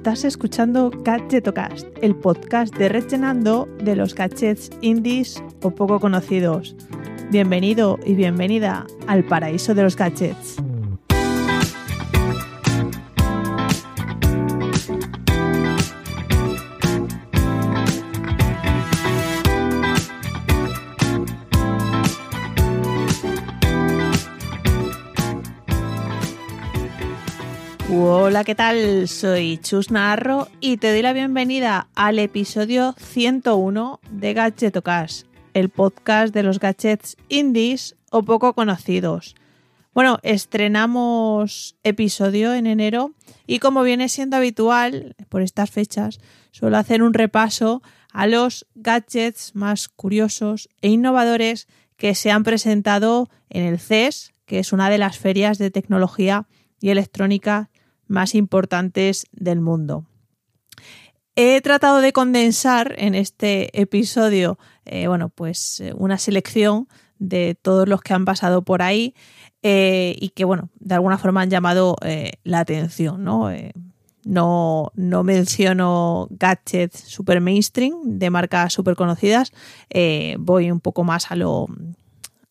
Estás escuchando Gadgetocast, el podcast de Rechenando de los gadgets indies o poco conocidos. Bienvenido y bienvenida al paraíso de los gadgets. Hola, ¿qué tal? Soy Chus Narro y te doy la bienvenida al episodio 101 de Gadgetocast, el podcast de los gadgets indies o poco conocidos. Bueno, estrenamos episodio en enero y como viene siendo habitual por estas fechas, suelo hacer un repaso a los gadgets más curiosos e innovadores que se han presentado en el CES, que es una de las ferias de tecnología y electrónica más importantes del mundo. He tratado de condensar en este episodio, eh, bueno, pues eh, una selección de todos los que han pasado por ahí eh, y que, bueno, de alguna forma han llamado la atención, ¿no? no, no menciono gadgets super mainstream de marcas super conocidas, voy un poco más a lo,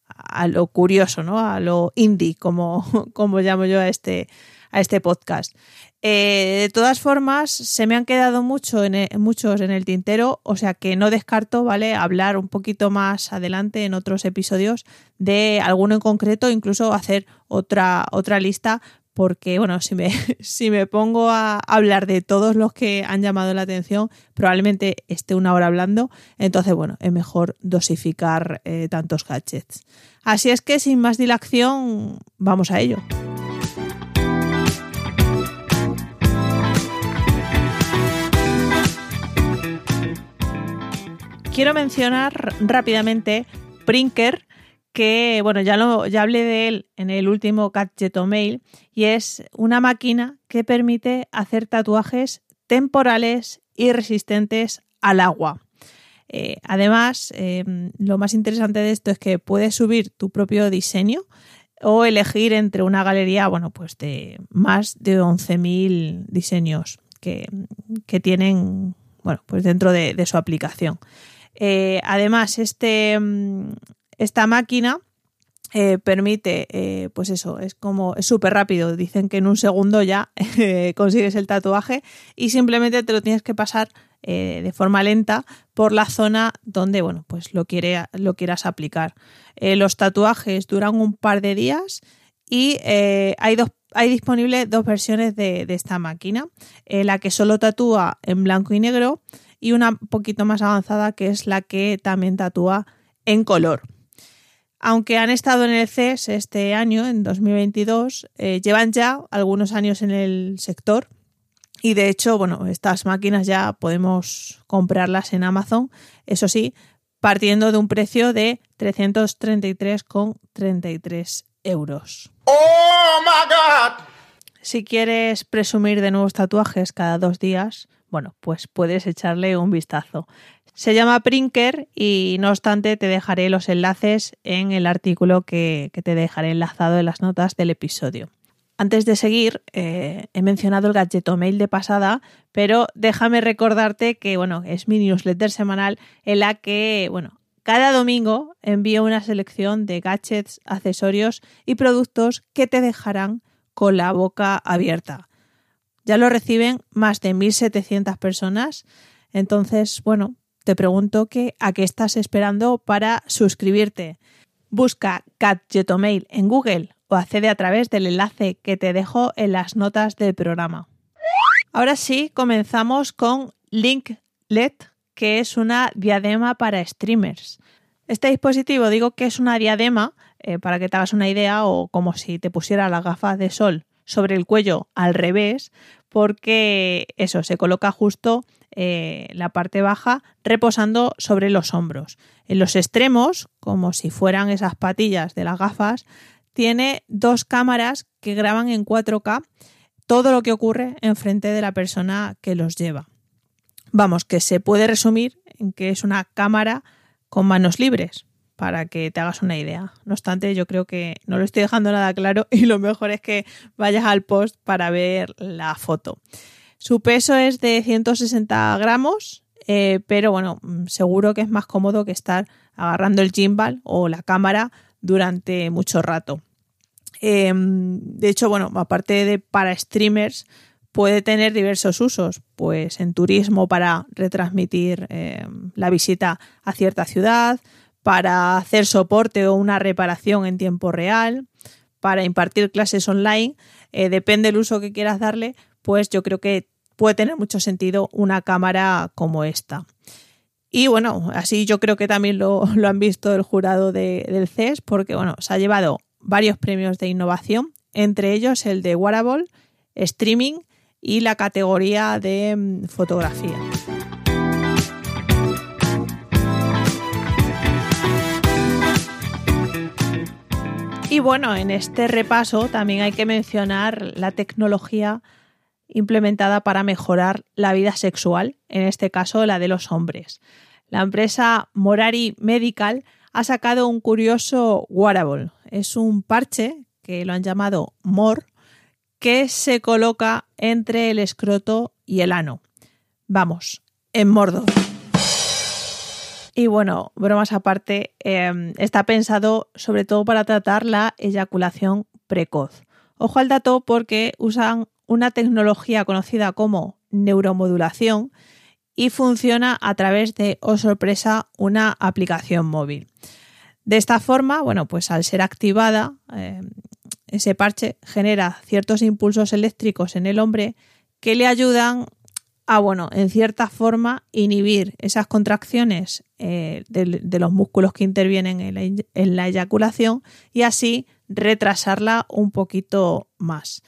a lo curioso, ¿no? A lo indie, como, como llamo yo a este, a este podcast. Eh, de todas formas, se me han quedado mucho en e, muchos en el tintero, o sea que no descarto, ¿vale? Hablar un poquito más adelante en otros episodios de alguno en concreto, incluso hacer otra, otra lista, porque, bueno, si me, si me pongo a hablar de todos los que han llamado la atención, probablemente esté una hora hablando, entonces, bueno, es mejor dosificar eh, tantos gadgets. Así es que, sin más dilación, vamos a ello. Quiero mencionar rápidamente Prinker, que bueno, ya, lo, ya hablé de él en el último Gadget Mail, y es una máquina que permite hacer tatuajes temporales y resistentes al agua. Eh, además, eh, lo más interesante de esto es que puedes subir tu propio diseño o elegir entre una galería, bueno, pues de más de 11.000 diseños que, tienen, bueno, pues dentro de su aplicación. Eh, además, este, mm, esta máquina eh, permite, eh, pues eso, es como, es súper rápido. Dicen que en un segundo ya consigues el tatuaje y simplemente te lo tienes que pasar de forma lenta por la zona donde, bueno, pues lo, lo quieras aplicar. los tatuajes duran un par de días y hay dos hay disponibles dos versiones de, de esta máquina. la que solo tatúa en blanco y negro y una poquito más avanzada que es la que también tatúa en color. Aunque han estado en el CES este año, en 2022, eh, llevan ya algunos años en el sector y de hecho, bueno, estas máquinas ya podemos comprarlas en Amazon, eso sí, partiendo de un precio de 333,33 euros. ¡Oh, my God! Si quieres presumir de nuevos tatuajes cada dos días, bueno, pues puedes echarle un vistazo. Se llama Prinker y no obstante te dejaré los enlaces en el artículo que, te dejaré enlazado en las notas del episodio. Antes de seguir, eh, he mencionado el gadgeto mail de pasada, pero déjame recordarte que bueno, es mi newsletter semanal en la que, bueno, cada domingo envío una selección de gadgets, accesorios y productos que te dejarán con la boca abierta. Ya lo reciben más de 1.700 personas. Entonces, bueno, te pregunto que a qué estás esperando para suscribirte. Busca Gadgetomail en Google o accede a través del enlace que te dejo en las notas del programa. Ahora sí, comenzamos con Linklet, que es una diadema para streamers. Este dispositivo digo que es una diadema, eh, para que te hagas una idea, o como si te pusiera las gafas de sol sobre el cuello al revés, porque eso se coloca justo eh, la parte baja reposando sobre los hombros. En los extremos, como si fueran esas patillas de las gafas, tiene dos cámaras que graban en 4K todo lo que ocurre enfrente de la persona que los lleva. Vamos, que se puede resumir en que es una cámara con manos libres, para que te hagas una idea. No obstante, yo creo que no lo estoy dejando nada claro y lo mejor es que vayas al post para ver la foto. Su peso es de 160 gramos, eh, pero bueno, mm, seguro que es más cómodo que estar agarrando el gimbal o la cámara durante mucho rato. Em, de hecho, bueno, aparte de para streamers, puede tener diversos usos, pues en turismo para retransmitir em, la visita a cierta ciudad, para hacer soporte o una reparación en tiempo real, para impartir clases online, eh, depende del uso que quieras darle, pues yo creo que puede tener mucho sentido una cámara como esta. Y bueno, así yo creo que también lo, han visto el jurado del CES, porque bueno, se ha llevado varios premios de innovación, entre ellos el de Wearable, Streaming y la categoría de mm, fotografía. Y bueno, en este repaso también hay que mencionar la tecnología implementada para mejorar la vida sexual, en este caso la de los hombres. La empresa Morari Medical ha sacado un curioso wearable. Es un parche que lo han llamado MOR que se coloca entre el escroto y el ano. Vamos, en mordo. Y bueno, bromas aparte, em, está pensado sobre todo para tratar la eyaculación precoz. Ojo al dato porque usan una tecnología conocida como neuromodulación y funciona a través de, oh sorpresa, una aplicación móvil. De esta forma, bueno, pues al ser activada, em, ese parche genera ciertos impulsos eléctricos en el hombre que le ayudan a, bueno, en cierta forma, inhibir esas contracciones eh, de, los músculos que intervienen en la, eyaculación y así retrasarla un poquito más.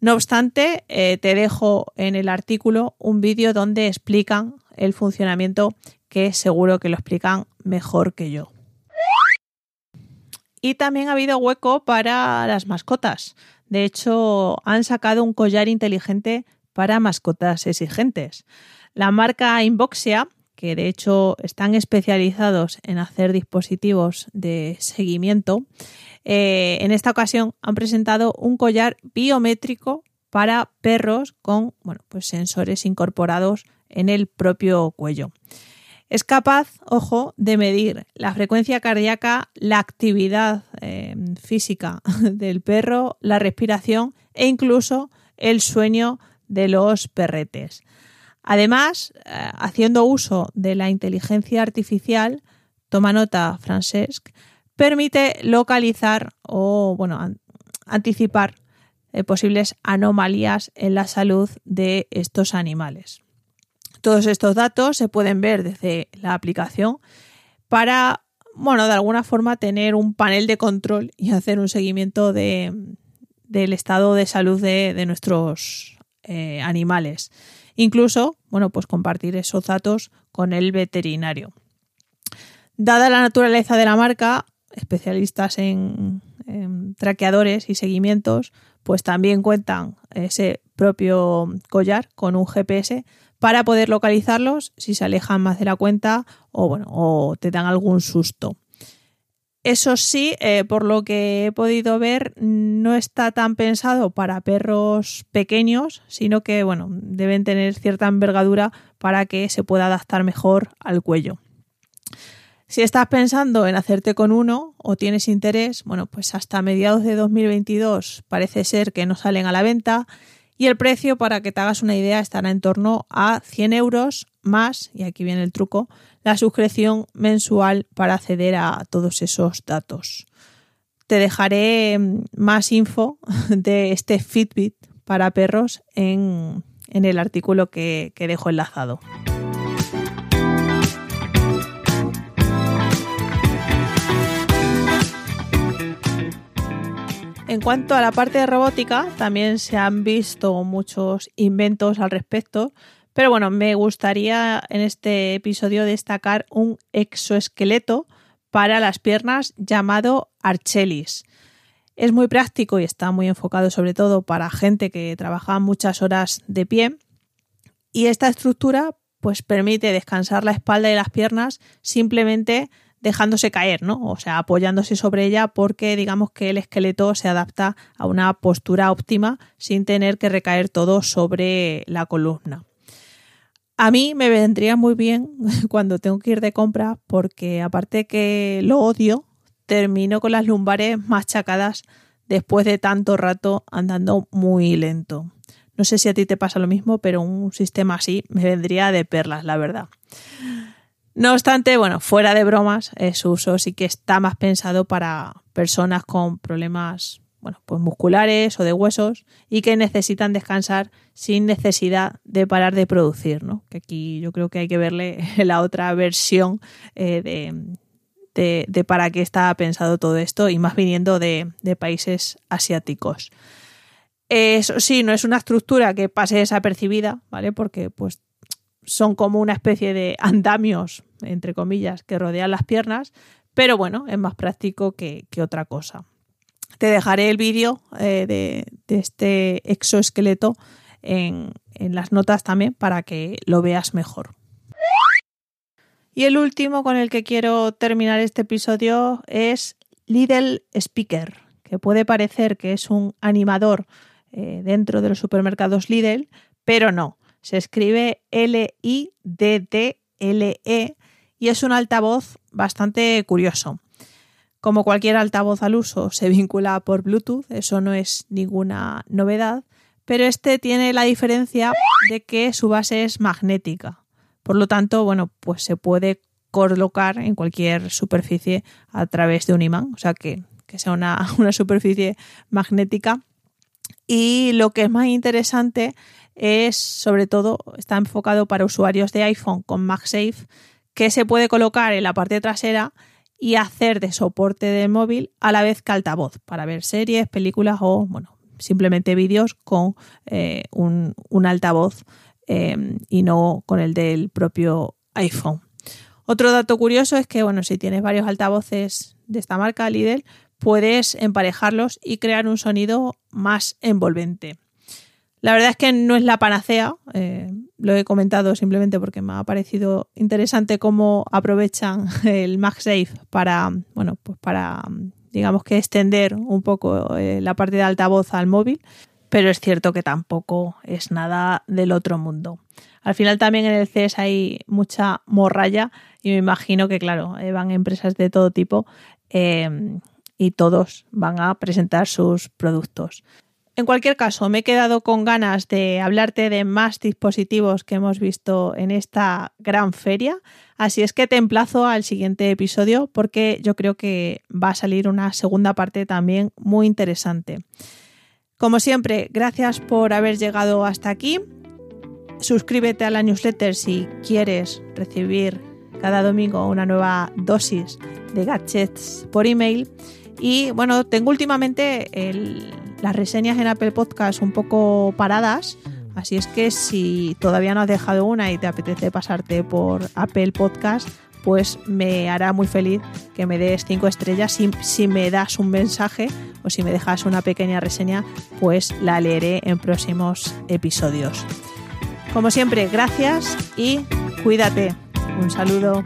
No obstante, eh, te dejo en el artículo un vídeo donde explican el funcionamiento que seguro que lo explican mejor que yo. Y también ha habido hueco para las mascotas. De hecho, han sacado un collar inteligente para mascotas exigentes. La marca Inboxia, que de hecho están especializados en hacer dispositivos de seguimiento, eh, en esta ocasión han presentado un collar biométrico para perros con bueno, pues sensores incorporados en el propio cuello. Es capaz, ojo, de medir la frecuencia cardíaca, la actividad eh, física del perro, la respiración e incluso el sueño de los perretes. Además, eh, haciendo uso de la inteligencia artificial, toma nota Francesc, permite localizar o bueno, anticipar eh, posibles anomalías en la salud de estos animales. Todos estos datos se pueden ver desde la aplicación para, bueno, de alguna forma tener un panel de control y hacer un seguimiento del estado de salud de, nuestros eh, animales. Incluso, bueno, pues compartir esos datos con el veterinario. Dada la naturaleza de la marca, especialistas en traqueadores y seguimientos, pues también cuentan ese propio collar con un GPS para poder localizarlos si se alejan más de la cuenta o, bueno, o te dan algún susto. Eso sí, eh, por lo que he podido ver, no está tan pensado para perros pequeños, sino que bueno, deben tener cierta envergadura para que se pueda adaptar mejor al cuello. Si estás pensando en hacerte con uno o tienes interés, bueno, pues hasta mediados de 2022 parece ser que no salen a la venta y el precio, para que te hagas una idea, estará en torno a 100 euros más, y aquí viene el truco, la suscripción mensual para acceder a todos esos datos. Te dejaré mm, más info de este Fitbit para perros en, el artículo que dejo enlazado. En cuanto a la parte de robótica, también se han visto muchos inventos al respecto, pero bueno, me gustaría en este episodio destacar un exoesqueleto para las piernas llamado Archelis. Es muy práctico y está muy enfocado sobre todo para gente que trabaja muchas horas de pie. Y esta estructura pues permite descansar la espalda y las piernas simplemente dejándose caer, ¿no? O sea, apoyándose sobre ella porque digamos que el esqueleto se adapta a una postura óptima sin tener que recaer todo sobre la columna. A mí me vendría muy bien cuando tengo que ir de compra porque aparte que lo odio, termino con las lumbares machacadas después de tanto rato andando muy lento. No sé si a ti te pasa lo mismo, pero un sistema así me vendría de perlas, la verdad. No obstante, bueno, fuera de bromas, su uso sí que está más pensado para personas con problemas bueno, pues musculares o de huesos y que necesitan descansar sin necesidad de parar de producir, ¿no? Que aquí yo creo que hay que verle la otra versión eh, de, para qué está pensado todo esto y más viniendo de, países asiáticos. Eso sí, no es una estructura que pase desapercibida, ¿vale? Porque pues son como una especie de andamios, entre comillas, que rodean las piernas, pero bueno, es más práctico que otra cosa. Te dejaré el vídeo eh, de, este exoesqueleto en, en las notas también para que lo veas mejor. Y el último con el que quiero terminar este episodio es Lidl Speaker, que puede parecer que es un animador eh, dentro de los supermercados Lidl, pero no. Se escribe L-I-D-D-L-E y es un altavoz bastante curioso. Como cualquier altavoz al uso, se vincula por Bluetooth, eso no es ninguna novedad, pero este tiene la diferencia de que su base es magnética. Por lo tanto, bueno, pues se puede colocar en cualquier superficie a través de un imán, o sea que, sea una, una superficie magnética. Y lo que es más interesante es, sobre todo, está enfocado para usuarios de iPhone con MagSafe, que se puede colocar en la parte trasera y hacer de soporte de móvil a la vez que altavoz para ver series, películas o, bueno, simplemente vídeos con eh, un, altavoz em, y no con el del propio iPhone. Otro dato curioso es que, bueno, si tienes varios altavoces de esta marca, Lidl, puedes emparejarlos y crear un sonido más envolvente. La verdad es que no es la panacea, eh, lo he comentado simplemente porque me ha parecido interesante cómo aprovechan el MagSafe para, bueno, pues para, digamos que extender un poco eh, la parte de altavoz al móvil, pero es cierto que tampoco es nada del otro mundo. Al final también en el CES hay mucha morralla y me imagino que, claro, eh, van empresas de todo tipo y todos van a presentar sus productos. En cualquier caso, me he quedado con ganas de hablarte de más dispositivos que hemos visto en esta gran feria, así es que te emplazo al siguiente episodio porque yo creo que va a salir una segunda parte también muy interesante. Como siempre, gracias por haber llegado hasta aquí. Suscríbete a la newsletter si quieres recibir cada domingo una nueva dosis de gadgets por email. Y bueno, tengo últimamente el las reseñas en Apple Podcast un poco paradas. Así es que si todavía no has dejado una y te apetece pasarte por Apple Podcast, pues me hará muy feliz que me des cinco estrellas. Si, si, me das un mensaje o si me dejas una pequeña reseña, pues la leeré en próximos episodios. Como siempre, gracias y cuídate. Un saludo.